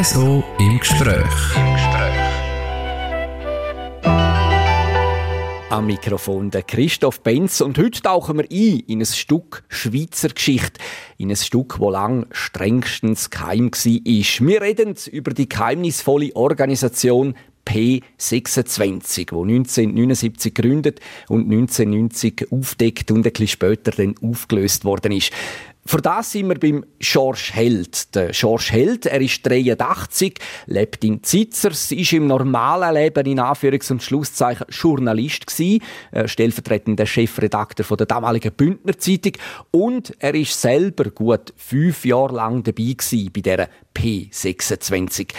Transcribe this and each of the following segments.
RSO im Gespräch. Am Mikrofon der Christoph Benz und heute tauchen wir ein in ein Stück Schweizer Geschichte, in ein Stück, wo lang strengstens geheim war. Wir reden über die geheimnisvolle Organisation P26, wo 1979 gegründet und 1990 aufdeckt und ein bisschen später dann aufgelöst worden ist. Für das sind wir beim George Held. Der George Held, er ist 83, lebt in Zitzers, ist im normalen Leben in Anführungs- und Schlusszeichen Journalist gewesen, äh, stellvertretender Chefredakteur von der damaligen Bündner Zeitung und er ist selber gut fünf Jahre lang dabei gewesen bei dieser P26.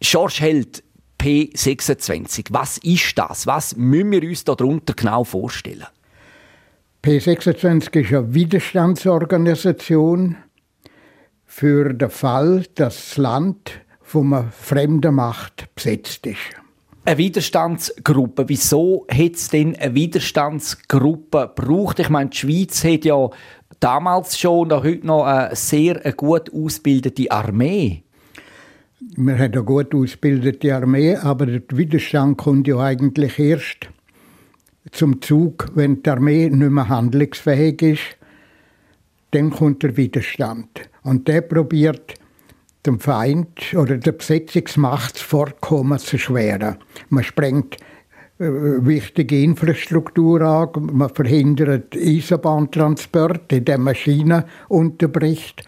George Held, P26, was ist das? Was müssen wir uns darunter genau vorstellen? P26 ist eine Widerstandsorganisation für den Fall, dass das Land von einer fremden Macht besetzt ist. Eine Widerstandsgruppe. Wieso hat es denn eine Widerstandsgruppe gebraucht? Ich meine, die Schweiz hat ja damals schon und heute noch eine sehr gut ausgebildete Armee. Wir haben eine gut ausgebildete Armee, aber der Widerstand kommt ja eigentlich erst zum Zug, wenn die Armee nicht mehr handlungsfähig ist, dann kommt der Widerstand. Und der probiert, dem Feind oder der Besetzungsmacht das Vorkommen zu erschweren. Man sprengt äh, wichtige Infrastruktur an, man verhindert Eisenbahntransport, indem Maschinen unterbricht,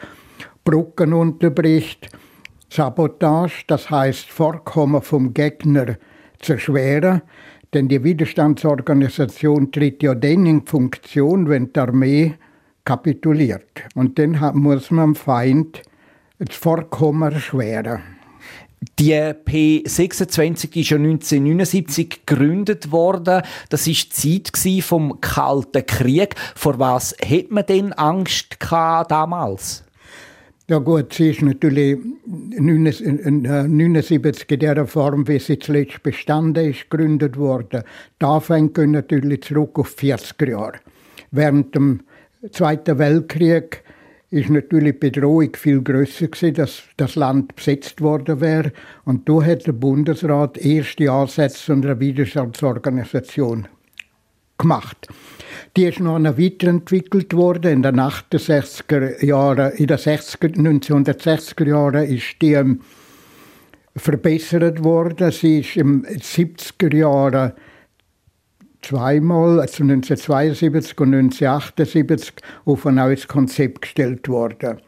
Brücken unterbricht, Sabotage, das heißt Vorkommen vom Gegner zu erschweren. Denn die Widerstandsorganisation tritt ja dann in Funktion, wenn die Armee kapituliert. Und dann muss man dem Feind das Vorkommen erschweren. Die P26 ist ja 1979 gegründet worden. Das ist die Zeit vom Kalten Krieg. Vor was hat man denn Angst damals? Ja gut, sie ist natürlich 1979 in der Form, wie sie zuletzt bestanden ist, gegründet worden. Da fängt natürlich zurück auf 40er Jahre. Während dem Zweiten Weltkrieg ist natürlich die Bedrohung viel größer gewesen, dass das Land besetzt worden wäre. Und da hat der Bundesrat erste Ansätze einer Widerstandsorganisation gemacht. Die ist noch weiterentwickelt worden. In den 68er Jahren, in den 60er, 1960er Jahren ist die ähm, verbessert worden. Sie ist im 70er Jahren zweimal, also 1972 und 1978, auf ein neues Konzept gestellt worden.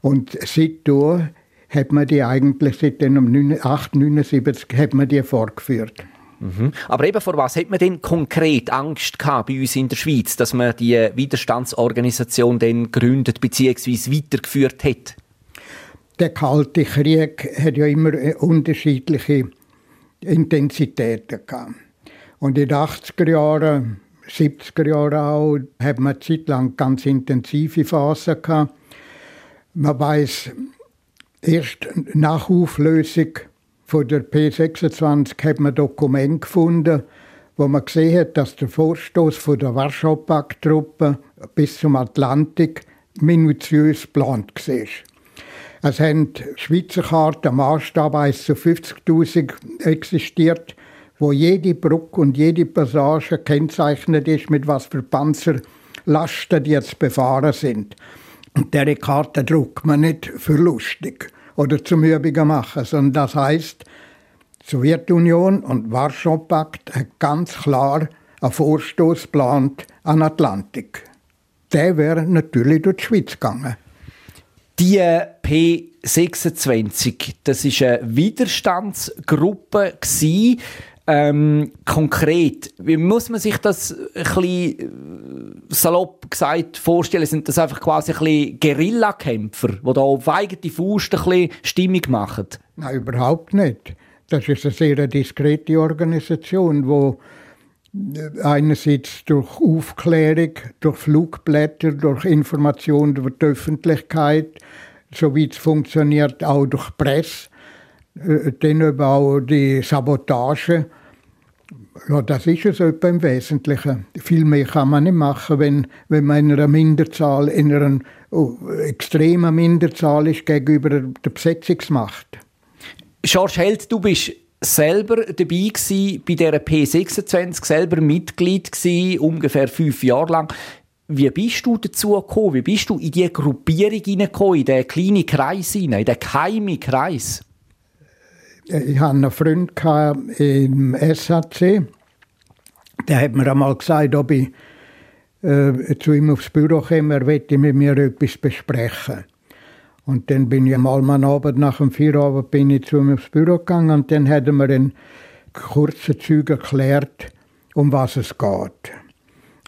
Und seitdem hat man die eigentlich, seit dem 1979, hat man die vorgeführt. Mhm. Aber eben vor was hat man denn konkret Angst gehabt bei uns in der Schweiz, dass man die Widerstandsorganisation dann gegründet bzw. weitergeführt hat? Der Kalte Krieg hat ja immer äh, unterschiedliche Intensitäten gehabt. Und in den 80er Jahren, 70er Jahren auch, hat man eine Zeit lang ganz intensive Phasen gehabt. Man weiß erst nach Auflösung von der P26 hat man Dokument gefunden, wo man gesehen hat, dass der Vorstoß von der Warschau-Pakt-Truppe bis zum Atlantik minutiös geplant war. Es haben Schweizer Karten Maßstab 1 zu 50.000 existiert, wo jede Brücke und jede Passage kennzeichnet ist, mit was für Panzerlasten die jetzt befahren sind. Und diese Karte druckt man nicht für lustig oder zum Übungen machen, sondern das heißt, Sowjetunion und Warschau-Pakt haben ganz klar einen Vorstoß geplant an Atlantik. Der wäre natürlich durch die Schweiz gegangen. Die P26, das ist eine Widerstandsgruppe ähm, konkret, wie muss man sich das ein bisschen salopp gesagt vorstellen? Sind das einfach quasi ein Guerillakämpfer, die da auf eigene Faust ein Stimmung machen? Nein, überhaupt nicht. Das ist eine sehr diskrete Organisation, die äh, einerseits durch Aufklärung, durch Flugblätter, durch Informationen über die Öffentlichkeit, so wie es funktioniert, auch durch Presse, äh, dann aber auch die Sabotage ja, das ist es etwa im Wesentlichen. Viel mehr kann man nicht machen, wenn, wenn man in einer Minderzahl, in einer oh, extremen Minderzahl ist gegenüber der Besetzungsmacht. George Held, du bist selber dabei gewesen bei dieser P26, selber Mitglied gewesen, ungefähr fünf Jahre lang. Wie bist du dazu gekommen? Wie bist du in diese Gruppierung hineingekommen, in diesen kleinen Kreis hinein, in den geheimen Kreis? Ich hatte einen Freund im SAC. Der hat mir einmal gesagt, ob ich äh, zu ihm aufs Büro komme, er möchte mit mir etwas besprechen. Und dann bin ich mal am Abend nach dem Feierabend bin ich zu ihm aufs Büro gegangen und dann hat er mir in kurzen Zügen erklärt, um was es geht.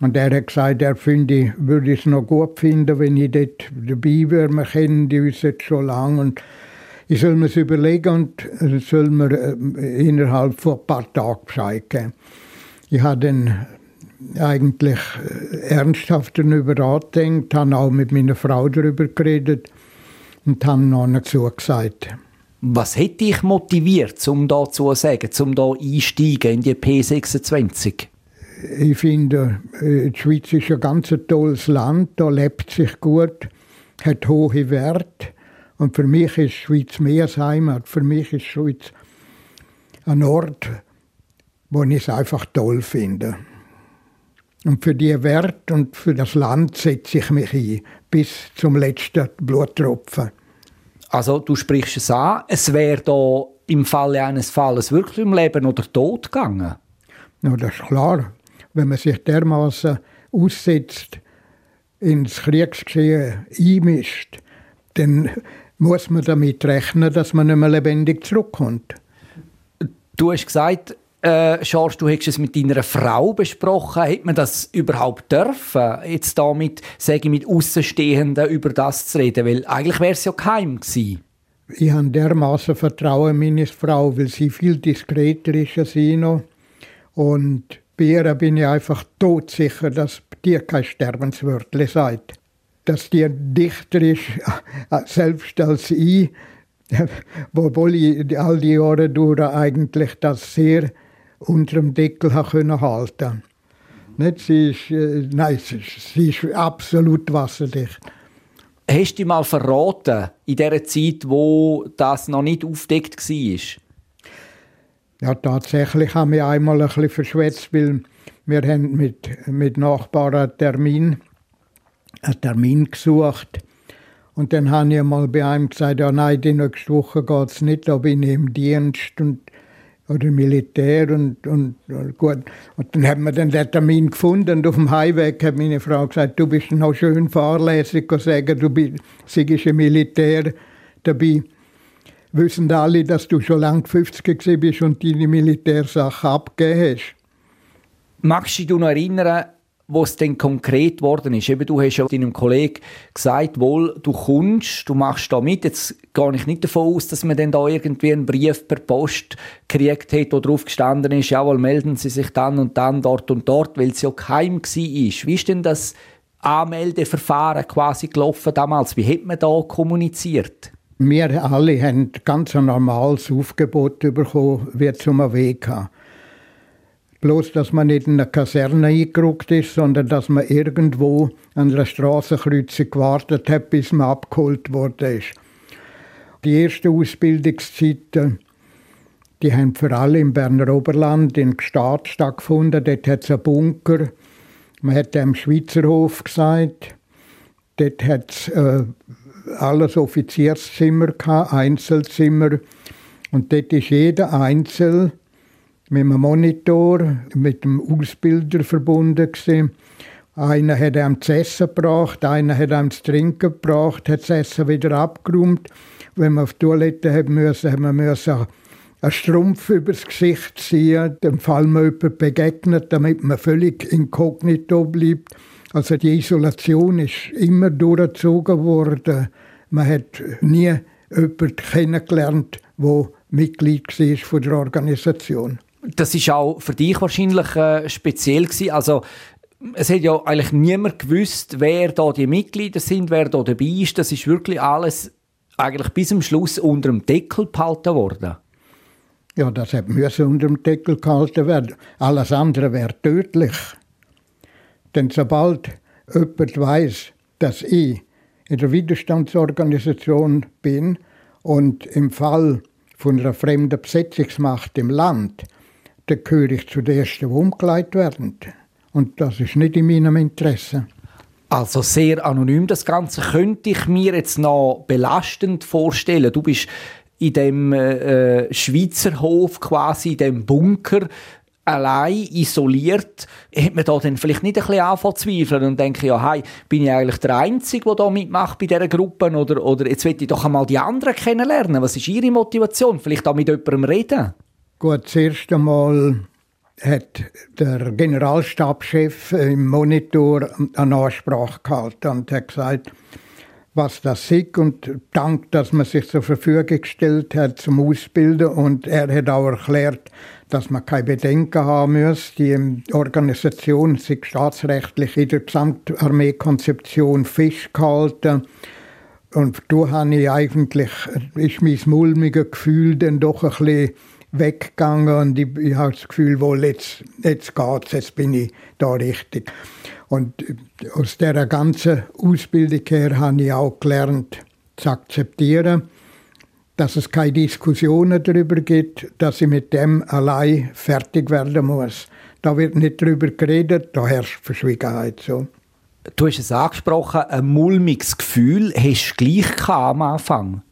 Und er hat gesagt, er finde, würde es noch gut finden, wenn ich dort dabei wäre. Wir kennen uns jetzt schon lange und ich soll mir es überlegen und soll mir äh, innerhalb von ein paar Tagen Bescheid geben. Ich habe dann eigentlich äh, ernsthaft darüber nachgedacht, habe auch mit meiner Frau darüber geredet und habe noch dazu gesagt. Was hätte dich motiviert, um da zu sagen, um da einsteigen in die P26? Ich finde, äh, die Schweiz ist ein ganz tolles Land, da lebt sich gut, hat hohe Werte. Und für mich ist die Schweiz mehr als Heimat. Für mich ist die Schweiz ein Ort, wo ich es einfach toll finde. Und für die Werte und für das Land setze ich mich ein, bis zum letzten Bluttropfen. Also du sprichst es an, es wäre da im Falle eines Falles wirklich im Leben oder Tod gegangen? Ja, das ist klar. Wenn man sich dermaßen aussetzt, ins Kriegsgeschehen einmischt, dann muss man damit rechnen, dass man nicht mehr lebendig zurückkommt. Du hast gesagt, äh, George, du hättest es mit deiner Frau besprochen. Hätte man das überhaupt dürfen, jetzt da mit, sage ich, mit Außenstehenden über das zu reden? Weil eigentlich wäre es ja geheim gewesen. Ich habe dermaßen Vertrauen in meine Frau, weil sie viel diskreter ist als ich noch. Und bei ihr bin ich einfach todsicher, dass dir kein Sterbenswörtle sagt. Dass die dichter ist, selbst als ich, obwohl ich all die Jahre durch eigentlich das sehr unter dem Deckel können halten nicht, sie ist, äh, nein, sie ist absolut wasserdicht. Hast du dich mal verraten in der Zeit, wo das noch nicht aufdeckt war? Ja, tatsächlich haben wir einmal ein bisschen verschwätzt, weil wir haben mit, mit Nachbarn einen Termin, einen Termin gesucht. Und dann habe ich mal bei einem gesagt, ja nein, die nächste Woche geht es nicht, da bin ich im Dienst und oder Militär und, und, und, gut. Und dann haben wir dann den Termin gefunden und auf dem Heimweg hat meine Frau gesagt, du bist noch schön fahrlässig und sagen, du bist, im Militär dabei. Wissen alle, dass du schon lange 50 bist und deine Militärsache abgegeben hast. Magst du dich noch erinnern, wo es denn konkret geworden ist. Eben, du hast ja deinem Kollegen gesagt, wohl, du kommst, du machst da mit. Jetzt gehe ich nicht davon aus, dass man dann da irgendwie einen Brief per Post gekriegt hat, wo drauf gestanden ist, jawohl, melden Sie sich dann und dann dort und dort, weil es ja geheim war. Wie ist denn das Anmeldeverfahren quasi gelaufen damals? Wie hat man da kommuniziert? Wir alle haben ganz ein normales Aufgebot bekommen, wie zum haben. Bloß, dass man nicht in eine Kaserne eingerückt ist, sondern dass man irgendwo an einer Straßenkreuzung gewartet hat, bis man abgeholt wurde. Die ersten Ausbildungszeiten, die haben vor allem im Berner Oberland, in Gstaad stattgefunden. Dort hat es einen Bunker. Man hat dem Schweizerhof gesagt. Dort hat es äh, alles Offizierszimmer gehabt, Einzelzimmer. Und dort ist jeder Einzel mit einem Monitor, mit dem Ausbilder verbunden. Einer hat ihm das Essen gebracht, einer hat ihm das Trinken gebracht, hat das Essen wieder abgeräumt. Wenn man auf die Toilette haben musste, wir müssen einen Strumpf übers Gesicht ziehen, dem Fall man jemand begegnet, damit man völlig inkognito bleibt. Also die Isolation ist immer durchgezogen worden. Man hat nie jemanden kennengelernt, der Mitglied war von der Organisation. Das ist auch für dich wahrscheinlich äh, speziell gewesen. Also es hat ja eigentlich niemand gewusst, wer da die Mitglieder sind, wer da dabei ist. Das ist wirklich alles eigentlich bis zum Schluss unter dem Deckel behalten worden. Ja, das müssen unter dem Deckel gehalten werden. Alles andere wäre tödlich. Denn sobald jemand weiß, dass ich in der Widerstandsorganisation bin und im Fall von einer fremden Besetzungsmacht im Land, dann gehöre ich zu den Ersten, die umgelegt werden. Und das ist nicht in meinem Interesse. Also sehr anonym das Ganze. Könnte ich mir jetzt noch belastend vorstellen? Du bist in dem äh, Schweizer Hof quasi, in dem Bunker, allein isoliert, hat man da dann vielleicht nicht ein bisschen anfangen zu zweifeln und denken, ja, hey, bin ich eigentlich der Einzige, der da mitmacht bei dieser Gruppe oder, oder jetzt will ich doch einmal die anderen kennenlernen. Was ist Ihre Motivation? Vielleicht auch mit jemandem reden? Gut, das erste Mal hat der Generalstabschef im Monitor eine Ansprache gehalten und hat gesagt, was das ist und dank, dass man sich zur Verfügung gestellt hat zum Ausbilden und er hat auch erklärt, dass man keine Bedenken haben muss. Die Organisation sich staatsrechtlich in der Gesamtarmeekonzeption festgehalten. Und da habe ich eigentlich, ist mein mulmiges Gefühl dann doch ein bisschen weggegangen und ich, ich habe das Gefühl, wohl jetzt, jetzt geht's, jetzt bin ich da richtig. Und aus dieser ganzen Ausbildung her habe ich auch gelernt, zu akzeptieren, dass es keine Diskussionen darüber gibt, dass ich mit dem allein fertig werden muss. Da wird nicht darüber geredet, da herrscht Verschwiegenheit. So. Du hast es angesprochen, ein mulmiges Gefühl hast du gleich am Anfang.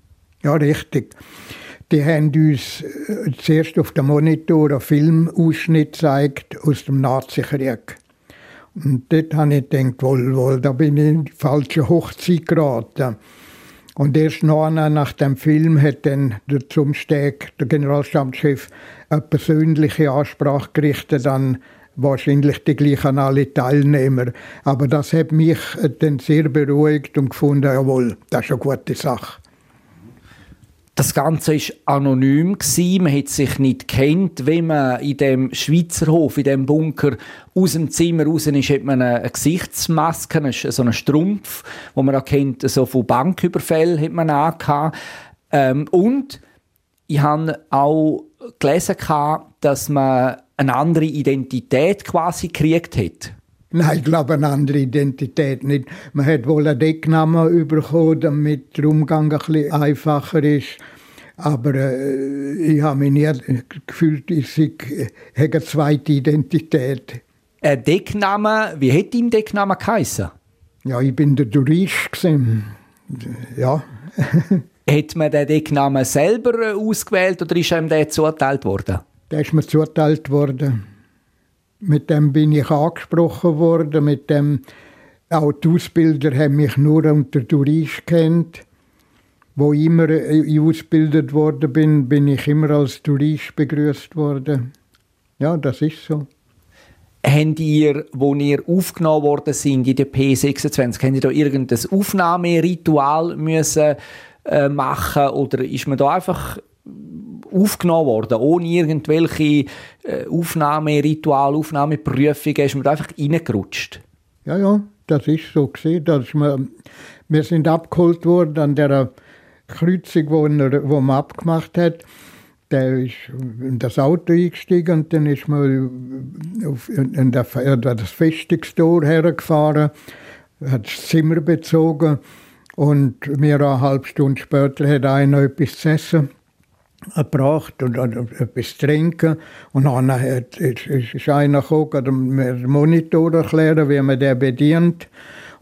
Ja, richtig. Die haben uns äh, zuerst auf dem Monitor einen Filmausschnitt gezeigt aus dem Nazikrieg. Und dort habe ich gedacht, wohl, wohl, da bin ich in die falsche Hochzeit geraten. Und erst nachher, nach dem Film hat dann der Zumsteg, der Generalstabschef, eine persönliche Ansprache gerichtet an wahrscheinlich die gleichen alle Teilnehmer. Aber das hat mich dann sehr beruhigt und gefunden, jawohl, das ist eine gute Sache. Das Ganze ist anonym. Man hat sich nicht kennt, wenn man in dem Schweizer Hof, in dem Bunker aus dem Zimmer raus ist, hat man eine Gesichtsmaske, so einen Strumpf, wo man auch kennt, so von Banküberfällen hat man angehabt. Ähm, und ich habe auch gelesen, dass man eine andere Identität quasi gekriegt hat. Nein, ich glaube, eine andere Identität nicht. Man hat wohl einen Decknamen bekommen, damit der Umgang ein bisschen einfacher ist. Aber äh, ich habe mich nie gefühlt, ich habe eine zweite Identität. Ein Deckname, wie hat dein Deckname geheißen? Ja, ich bin der Tourist. Ja. hat man den Decknamen selber ausgewählt oder ist einem der zugeteilt worden? Der ist mir zugeteilt worden. Mit dem bin ich angesprochen worden, mit dem auch die Ausbilder haben mich nur unter Tourist kennt. Wo immer ich ausgebildet worden bin, bin ich immer als Tourist begrüßt worden. Ja, das ist so. Habt ihr, wo ihr aufgenommen worden sind in der P26, habt ihr da irgendein Aufnahmeritual müssen äh, machen oder ist man da einfach aufgenommen worden, ohne irgendwelche äh, Aufnahmeritual, Aufnahmeprüfungen, ist man einfach reingerutscht? Ja, ja, das ist so. Dass wir, wir sind abgeholt worden an der Kreuzung, wo, er, wo man abgemacht hat. Der ist in das Auto eingestiegen und dann ist man auf, in der, das Festungstor hergefahren, hat das Zimmer bezogen und mir eine halbe Stunde später hat einer etwas zu essen gebracht und, etwas zu trinken. Und dann hat, ist, einer gekommen, mir den Monitor erklären, wie man den bedient.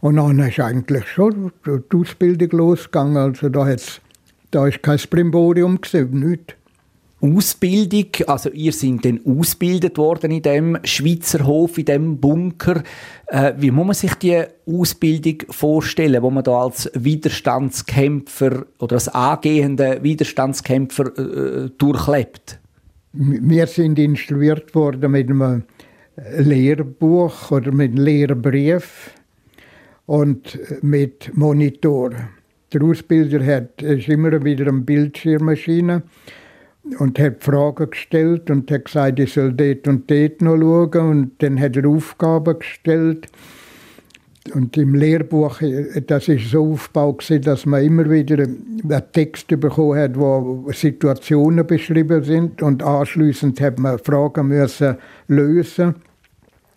Und dann ist eigentlich schon die Ausbildung losgegangen. Also da, hat's, da ist kein Primborium nichts. Ausbildung, also ihr seid dann ausgebildet worden in dem Schweizer Hof, in dem Bunker. Äh, wie muss man sich die Ausbildung vorstellen, wo man da als Widerstandskämpfer oder als angehender Widerstandskämpfer äh, durchlebt? Wir sind instruiert worden mit einem Lehrbuch oder mit einem Lehrbrief und mit Monitor. Der Ausbilder hat ist immer wieder eine Bildschirmmaschine und hat Fragen gestellt und hat gesagt, ich soll dort und dort noch schauen. Und dann hat er Aufgaben gestellt. Und im Lehrbuch, das ist so aufgebaut, dass man immer wieder einen Text bekommen hat, wo Situationen beschrieben sind und anschließend hat man Fragen müssen lösen.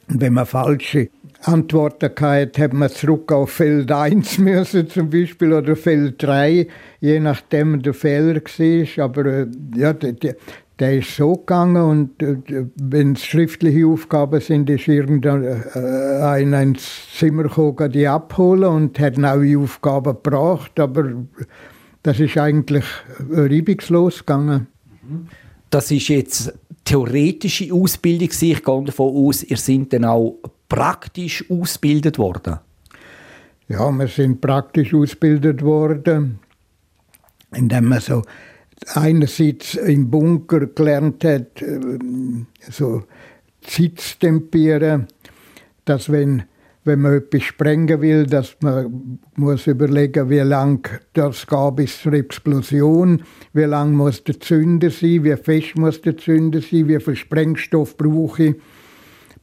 Und wenn man falsche Antworten hatte, hat man zurück auf Feld 1 müssen zum Beispiel oder Feld 3, je nachdem der Fehler war. Aber äh, ja, der, der ist so gegangen und äh, wenn es schriftliche Aufgaben sind, ist irgendein äh, ins Zimmer gekommen, die abholen und hat neue Aufgaben gebracht. Aber das ist eigentlich reibungslos gegangen. Das ist jetzt theoretische Ausbildung. Ich gehe davon aus, ihr seid dann auch praktisch ausgebildet worden? Ja, wir sind praktisch ausgebildet worden, indem man so einerseits im Bunker gelernt hat, äh, so Zeit zu tempieren, dass wenn, wenn man etwas sprengen will, dass man muss überlegen, wie lang das geht bis zur Explosion, wie lang muss der Zünder sein, wie fest muss der Zünder sein, wie viel Sprengstoff brauche ich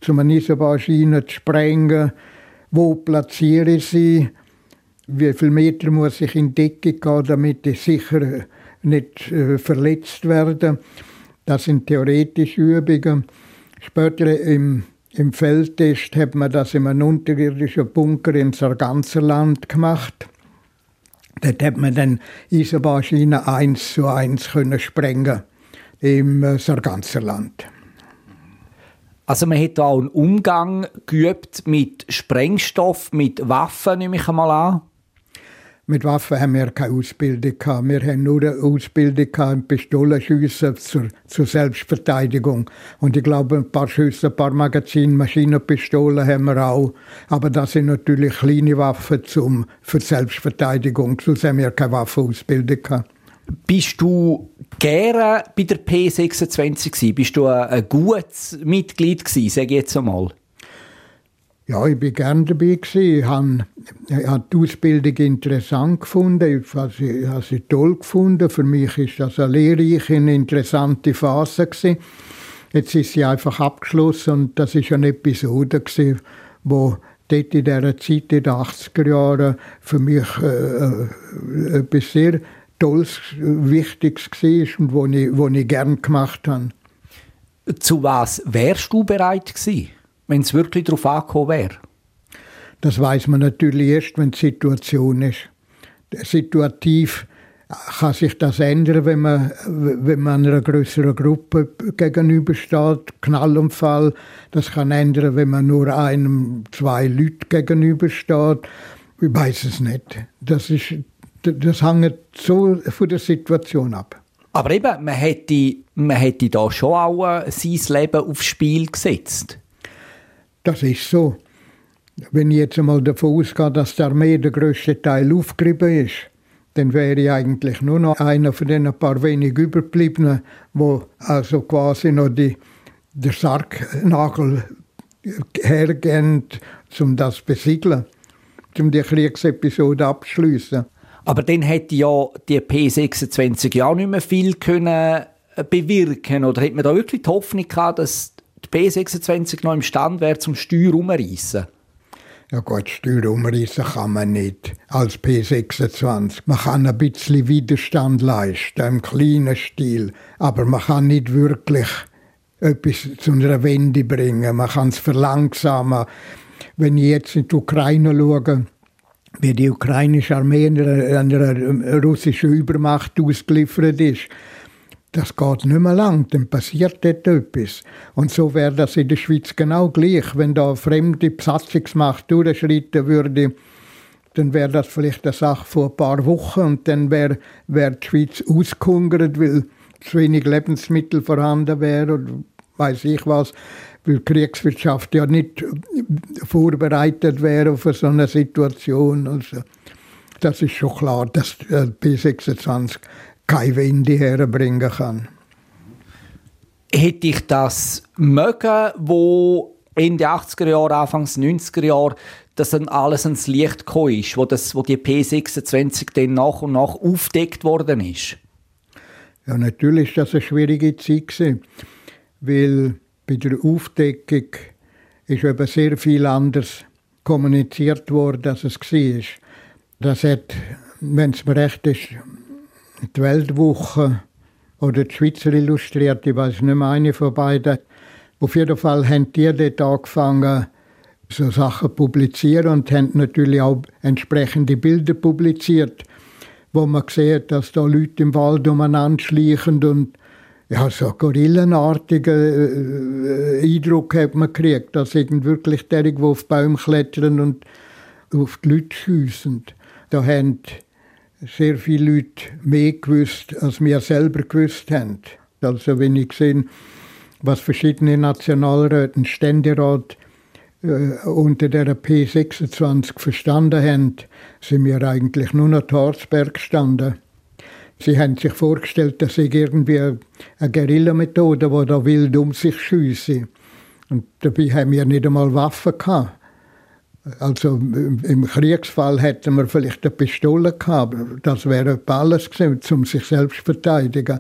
um eine Eisenbahnschiene zu sprengen. Wo platziere ich sie? Wie viele Meter muss ich in die Decke gehen, damit ich sicher nicht äh, verletzt werde? Das sind theoretische Übungen. Später im, im Feldtest hat man das in einem unterirdischen Bunker im Sarganserland gemacht. Dort hat man dann Eisenbahnschiene eins zu eins können sprengen im äh, Sarganserland. Also man hat auch einen Umgang geübt mit Sprengstoff, mit Waffen, nehme ich einmal an. Mit Waffen haben wir keine Ausbildung gehabt. Wir haben nur eine Ausbildung gehabt, Pistolenschüsse zur, zur Selbstverteidigung. Und ich glaube, ein paar Schüsse, ein paar Magazine, Maschinenpistolen haben wir auch. Aber das sind natürlich kleine Waffen zum, für Selbstverteidigung. Sonst haben wir keine Waffenausbildung gehabt. Bist du gerne bei der P26 gewesen? Bist du ein, gutes Mitglied gewesen, sage ich jetzt einmal? Ja, ich bin gerne dabei gewesen. Ich habe, ich die Ausbildung interessant gefunden. Ich habe sie, ich sie toll gefunden. Für mich ist das eine lehrreiche, interessante Phase gewesen. Jetzt ist sie einfach abgeschlossen und das ist eine Episode gewesen, wo dort in dieser Zeit, in den 80er Jahren, für mich äh, äh etwas sehr Tolles, Wichtiges war und wo ich, wo ich gerne gemacht habe. Zu was wärst du bereit gewesen, wenn es wirklich darauf angekommen wäre? Das weiß man natürlich erst, wenn die Situation ist. Situativ kann sich das ändern, wenn man, wenn man einer größeren Gruppe gegenübersteht. Knallunfall, das kann ändern, wenn man nur einem, zwei Leuten gegenübersteht. Ich weiß es nicht. Das ist das hängt so von der Situation ab. Aber eben, man hätte, man hätte da schon auch äh, sein Leben aufs Spiel gesetzt. Das ist so. Wenn ich jetzt einmal davon ausgehe, dass die Armee der grösste Teil aufgerieben ist, dann wäre ich eigentlich nur noch einer von den paar wenig Überbliebenen, wo also quasi noch die, der Sargnagel hergehen, um das zu besiegeln, um die Kriegsepisode abzuschließen. Aber dann hätte ja die P26 ja auch nicht mehr viel können äh, bewirken Oder hätte man da wirklich die Hoffnung gehabt, dass die P26 noch imstande wäre, zum Steuer umreißen? Ja gut, Steuer umreißen kann man nicht als P26. Man kann ein bisschen Widerstand leisten, im kleinen Stil. Aber man kann nicht wirklich etwas zu einer Wende bringen. Man kann es verlangsamen. Wenn ich jetzt in die Ukraine schaue, wie die ukrainische Armee einer, einer russischen Übermacht ausgeliefert ist. Das geht nicht mehr lang, dann passiert dort etwas. Und so wäre das in der Schweiz genau gleich. Wenn da eine fremde Besatzungsmacht durchschreiten würde, dann wäre das vielleicht eine Sache vor ein paar Wochen und dann wäre wär die Schweiz ausgehungert, weil zu wenig Lebensmittel vorhanden wäre oder weiß ich was weil die Kriegswirtschaft ja nicht vorbereitet wäre auf so eine Situation. Also, das ist schon klar, dass B26 keine Wende herbringen kann. Hätte ich das mögen, wo Ende 80er Jahre, Anfang 90er Jahre, dass dann alles ans Licht gekommen ist, wo, das, wo die P26 dann nach und nach aufdeckt worden ist? Ja, natürlich war das eine schwierige Zeit, weil bei der Aufdeckung ist eben sehr viel anders kommuniziert worden, als es war. Das hat, wenn es mir recht ist, die Weltwoche oder die Schweizer Illustrierte, ich weiß nicht mehr, eine von beiden, Auf jeden Fall haben die dort angefangen, so Sachen zu publizieren und haben natürlich auch entsprechende Bilder publiziert, wo man sieht, dass da Leute im Wald umeinander schleichen und ja, so gorillenartigen äh, Eindruck hat man gekriegt. Das sind wirklich derige, die auf Bäume klettern und auf die Leute schiessen. Da haben sehr viele Leute mehr gewusst, als wir selber gewusst haben. Also wenn ich sehe, was verschiedene Nationalräte und Ständerat äh, unter der P26 verstanden haben, sind wir eigentlich nur noch Harzberg gestanden. Sie haben sich vorgestellt, dass ich irgendwie eine Guerillamethode, die da wild um sich schiesse. Und dabei haben wir nicht einmal Waffen gehabt. Also im Kriegsfall hätten wir vielleicht eine Pistole gehabt. Das wäre alles gewesen, um sich selbst zu verteidigen.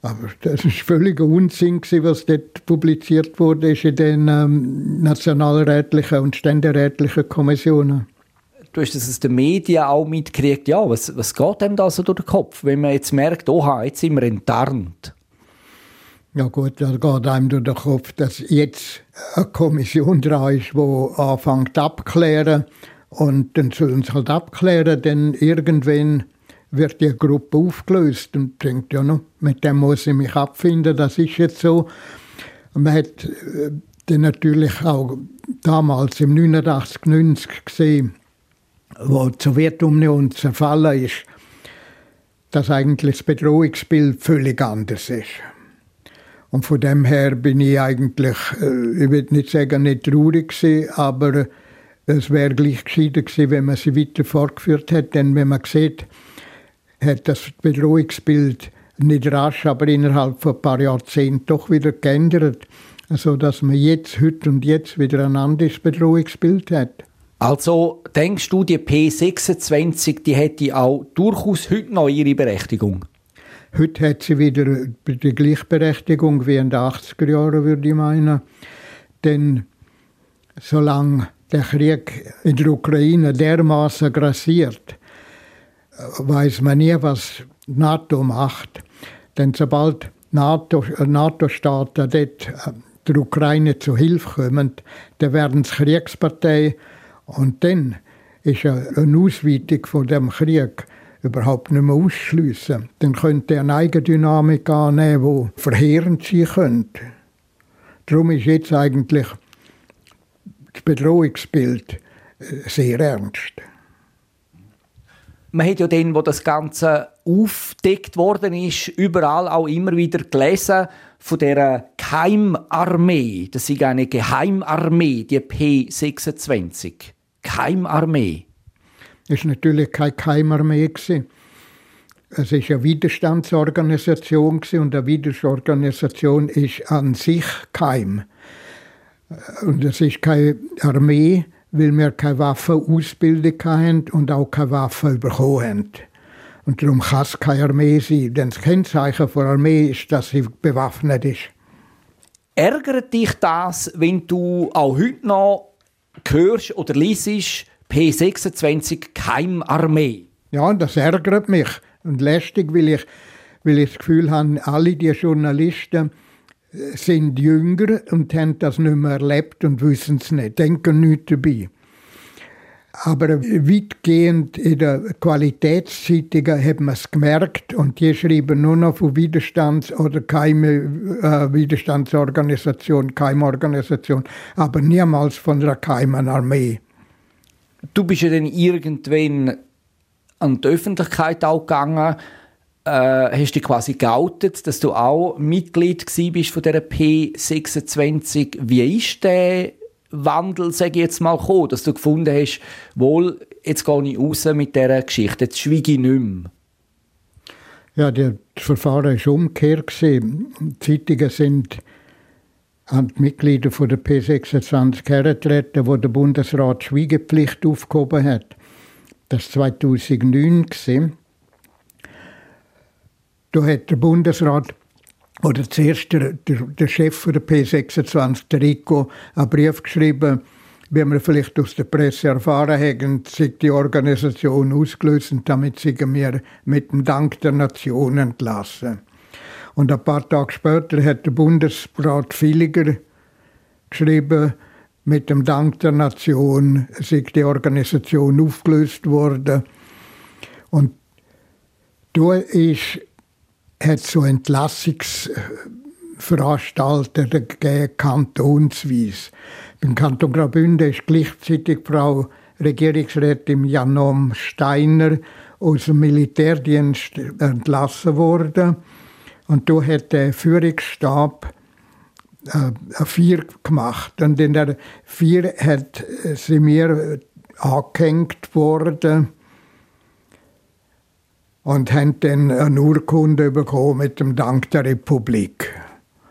Aber das ist völliger Unsinn, was dort publiziert wurde in den ähm, nationalrätlichen und ständerätlichen Kommissionen. Du hast es aus den Medien auch mitgekriegt. Ja, was, was geht dem da so durch den Kopf, wenn man jetzt merkt, oha, jetzt sind wir enttarnt? Ja gut, da geht einem durch den Kopf, dass jetzt eine Kommission dran ist, die anfängt abklären. Und dann sollen sie halt abklären, denn irgendwann wird die Gruppe aufgelöst und denkt, ja, no, mit dem muss ich mich abfinden, das ist jetzt so. Man hat äh, dann natürlich auch damals im 89, 90 gesehen, wo die Sowjetunion zerfallen ist, dass eigentlich das Bedrohungsbild völlig anders ist. Und von dem her bin ich eigentlich, äh, ich will nicht sagen, nicht traurig gewesen, aber es wäre gleich gescheiter gewesen, wenn man sie weiter fortgeführt hätte. Denn wenn man sieht, hat das Bedrohungsbild nicht rasch, aber innerhalb von ein paar Jahrzehnten doch wieder geändert, so dass man jetzt, heute und jetzt wieder ein anderes Bedrohungsbild hat. Also denkst du, die P26, die hätte auch durchaus heute noch ihre Berechtigung? Heute hat sie wieder die Gleichberechtigung wie in den 80er Jahren, würde ich meinen. Denn solange der Krieg in der Ukraine dermaßen grassiert, weiß man nie, was NATO macht. Denn sobald NATO-Staaten NATO dort der Ukraine zu Hilfe kommen, dann werden sie Kriegspartei und dann ist eine Ausweitung von dem Krieg überhaupt nicht mehr ausschliessen. Dann könnte er eine Eigendynamik annehmen, die verheerend sein könnte. Darum ist jetzt eigentlich das Bedrohungsbild äh, sehr ernst. Man hat ja dann, wo das Ganze aufdeckt worden ist, überall auch immer wieder gelesen von der Geheimarmee. Das ist eine Geheimarmee, die P26. Geheimarmee. Es war natürlich keine Geheimarmee. Es war eine Widerstandsorganisation und eine Widerstandsorganisation ist an sich geheim. Und es ist keine Armee, weil wir keine Waffenausbildung haben und auch keine Waffen bekommen haben. Und darum kann es keine Armee sein, denn das Kennzeichen der Armee ist, dass sie bewaffnet ist. Ärgert dich das, wenn du auch heute noch hörst oder liest, P26 Keimarmee? Ja, das ärgert mich und lästig, weil ich, weil ich das Gefühl habe, alle die Journalisten äh, sind jünger und haben das nicht mehr erlebt und wissen es nicht, denken nicht dabei. Aber weitgehend in der Qualitätszeitung hat man es gemerkt und die schreiben nur noch von Widerstands- oder Keime, äh, Widerstandsorganisation, Keimorganisation, aber niemals von der Keimenarmee. Du bist ja dann irgendwann an die Öffentlichkeit auch gegangen, äh, hast dich quasi geoutet, dass du auch Mitglied bist von der P26. Wie ist der Wandel, sage ich jetzt mal, gekommen, dass du gefunden hast, wohl, jetzt gehe ich raus mit dieser Geschichte, jetzt schweige ich nicht mehr? Ja, das Verfahren war umgekehrt. Die Zeitungen sind an die Mitglieder von der P26 hergetreten, wo der Bundesrat Schweigepflicht aufgehoben hat. Das war 2009. Da hat der Bundesrat oder zuerst der, der, der Chef der P26, der Rico, einen Brief geschrieben, wie wir vielleicht aus der Presse erfahren haben, sich die Organisation ausgelöst und damit sind wir mit dem Dank der Nation entlassen. Und ein paar Tage später hat der Bundesrat Villiger geschrieben, mit dem Dank der Nation sei die Organisation aufgelöst worden. Und da ist, hat so Entlassungsveranstalter gegeben, kantonsweise. Im Kanton Graubünden ist gleichzeitig Frau Regierungsrätin Janom Steiner aus dem Militärdienst entlassen worden. Und da hat der Führungsstab äh, eine Vier gemacht. Und in der Vier hat sie mir angehängt worden und haben dann eine Urkunde bekommen mit dem Dank der Republik.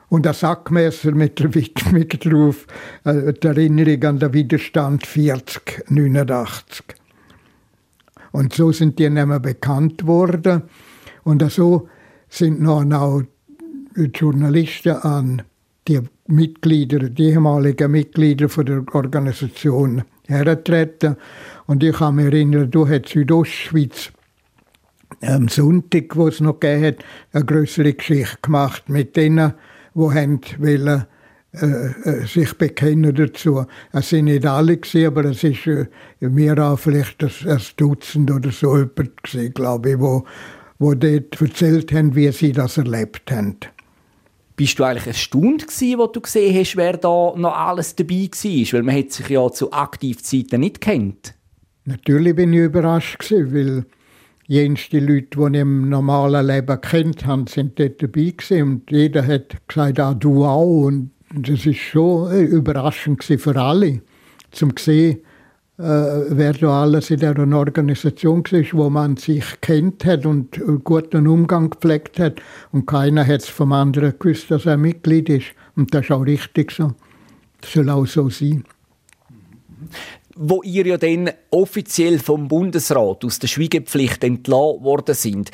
Und ein Sackmesser mit der Widmung drauf, äh, die Erinnerung an den Widerstand 40, 89. Und so sind die mehr bekannt worden. Und so sind noch auch die Journalisten an die Mitglieder, die ehemaligen Mitglieder von der Organisation hergetreten. Und ich kann mich erinnern, du hast Südostschweiz am Sonntag, wo es noch gegeben hat, eine größere Geschichte gemacht mit denen, die haben wollen, äh, äh, sich bekennen dazu. Es sind nicht alle gewesen, aber es ist äh, mehr auch vielleicht ein, ein Dutzend oder so jemand gewesen, glaube ich, wo, wo dort erzählt haben, wie sie das erlebt haben. Bist du eigentlich erstaunt gewesen, wo du gesehen hast, wer da noch alles dabei war? Weil man hat sich ja zu Aktivzeiten nicht kennt. Natürlich bin ich überrascht gewesen, weil jens die Leute, die ich im normalen Leben kennt haben, sind dort dabei gewesen. Und jeder hat gesagt, ah, du auch. Und das ist schon überraschend für alle, zum sehen, äh, wer da alles in dieser Organisation war, wo man sich kennt hat und guten Umgang gepflegt hat. Und keiner hat es vom anderen gewusst, dass er Mitglied ist. Und das ist auch richtig so. Das soll auch so sein. Wo ihr ja dann offiziell vom Bundesrat aus der Schweigepflicht entlassen worden sind,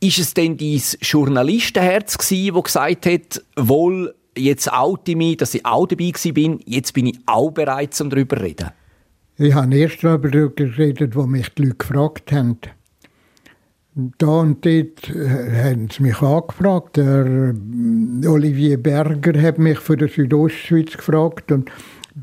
ist es denn dein Journalistenherz gewesen, das gesagt hat, wohl, jetzt oute ich mich, dass ich auch dabei bin, jetzt bin ich auch bereit, um darüber zu reden? Ich habe erst darüber geredet, wo mich die Leute gefragt haben. Da und dort äh, haben sie mich angefragt. Der äh, Olivier Berger hat mich von der Südostschweiz gefragt und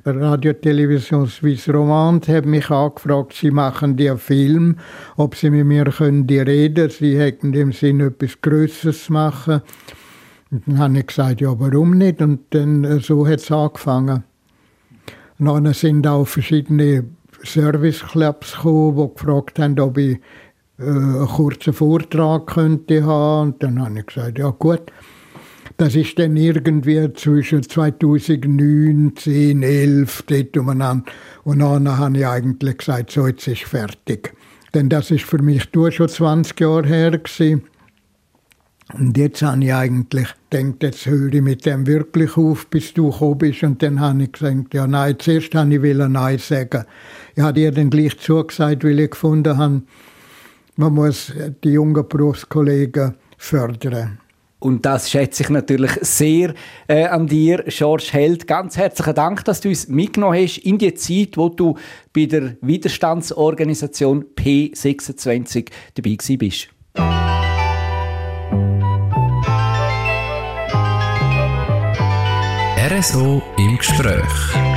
Radio Television Suisse Romand hat mich angefragt, sie machen die Film, ob sie mit mir können die reden, sie hätten im Sinn etwas Größeres machen. Und dann habe ich gesagt, ja, warum nicht? Und dann äh, so hat es angefangen. Und dann sind auch verschiedene Serviceclubs gekommen, die gefragt haben, ob ich äh, einen kurzen Vortrag könnte haben. Und dann habe ich gesagt, ja gut. Das ist dann irgendwie zwischen 2009, 10, 11, dort umeinander. Und dann habe ich eigentlich gesagt, so, jetzt ist fertig. Denn das ist für mich schon 20 Jahre her. Gewesen. Und jetzt habe ich eigentlich gedacht, jetzt höre ich mit dem wirklich auf, bis du gekommen bist. Und dann habe ich gesagt, ja nein, zuerst habe ich Nein sagen. Ich habe dir dann gleich zugesagt, weil ich gefunden habe, man muss die jungen Berufskollegen fördern. Und das schätze ich natürlich sehr äh, an dir, George Held. Ganz herzlichen Dank, dass du uns mitgenommen hast in die Zeit, wo du bei der Widerstandsorganisation P26 dabei bist. RSO im Gespräch.